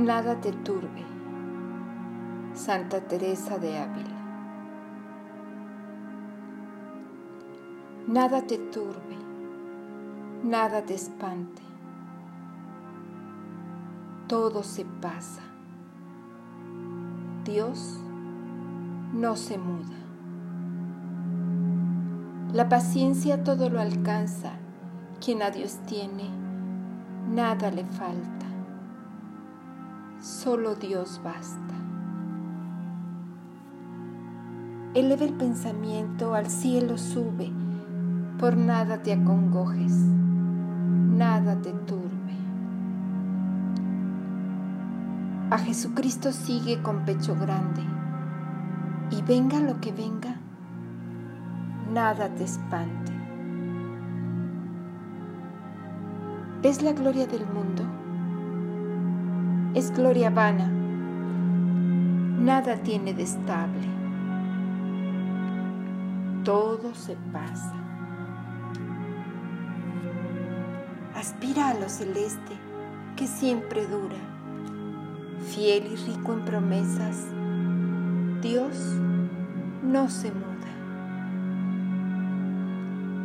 Nada te turbe, Santa Teresa de Ávila. Nada te turbe, nada te espante. Todo se pasa. Dios no se muda. La paciencia todo lo alcanza. Quien a Dios tiene, nada le falta. Solo Dios basta. Eleva el pensamiento, al cielo sube, por nada te acongojes, nada te turbe. A Jesucristo sigue con pecho grande, y venga lo que venga, nada te espante. ¿Ves la gloria del mundo? Es gloria vana, nada tiene de estable, todo se pasa. Aspira a lo celeste que siempre dura, fiel y rico en promesas, Dios no se muda.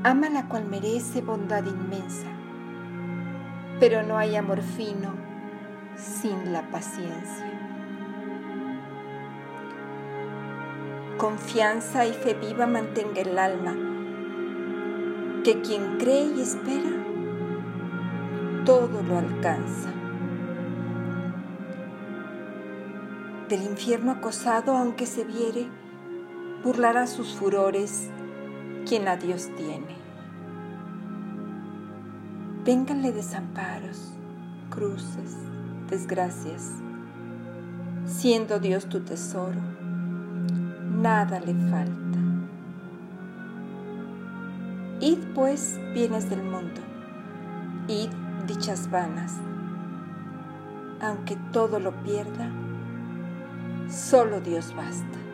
Ama la cual merece bondad inmensa, pero no hay amor fino sin la paciencia. Confianza y fe viva mantenga el alma, que quien cree y espera, todo lo alcanza. Del infierno acosado, aunque se viere, burlará sus furores quien a Dios tiene. Vénganle desamparos, cruces, desgracias. Siendo Dios tu tesoro, nada le falta. Id pues bienes del mundo, id dichas vanas. Aunque todo lo pierda, solo Dios basta.